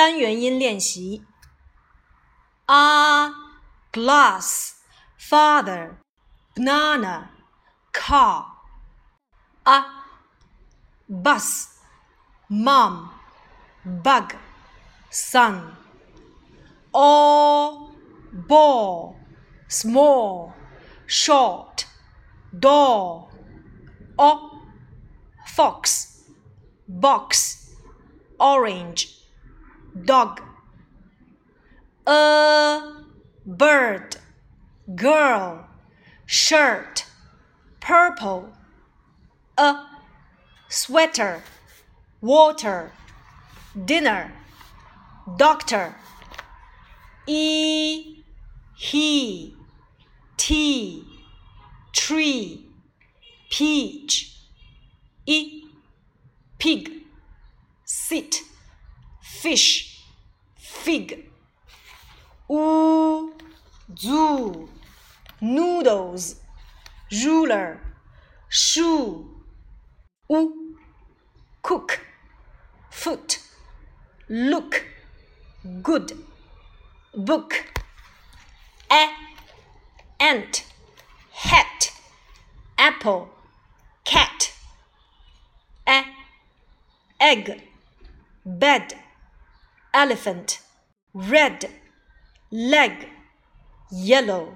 单元音练习。a glass father banana car a bus mom bug sun all ball small short door o fox box orange dog. A bird. Girl. Shirt. Purple. A sweater. Water. Dinner. Doctor. E he. Tea tree. Peach. E pig. Sit fish. Fig. Oo zoo noodles. Ruler shoe oo cook. Foot. Look. Good. Book. A. Ant. Hat. Apple. Cat. A. Egg. Bed elephant. Red. Leg. Yellow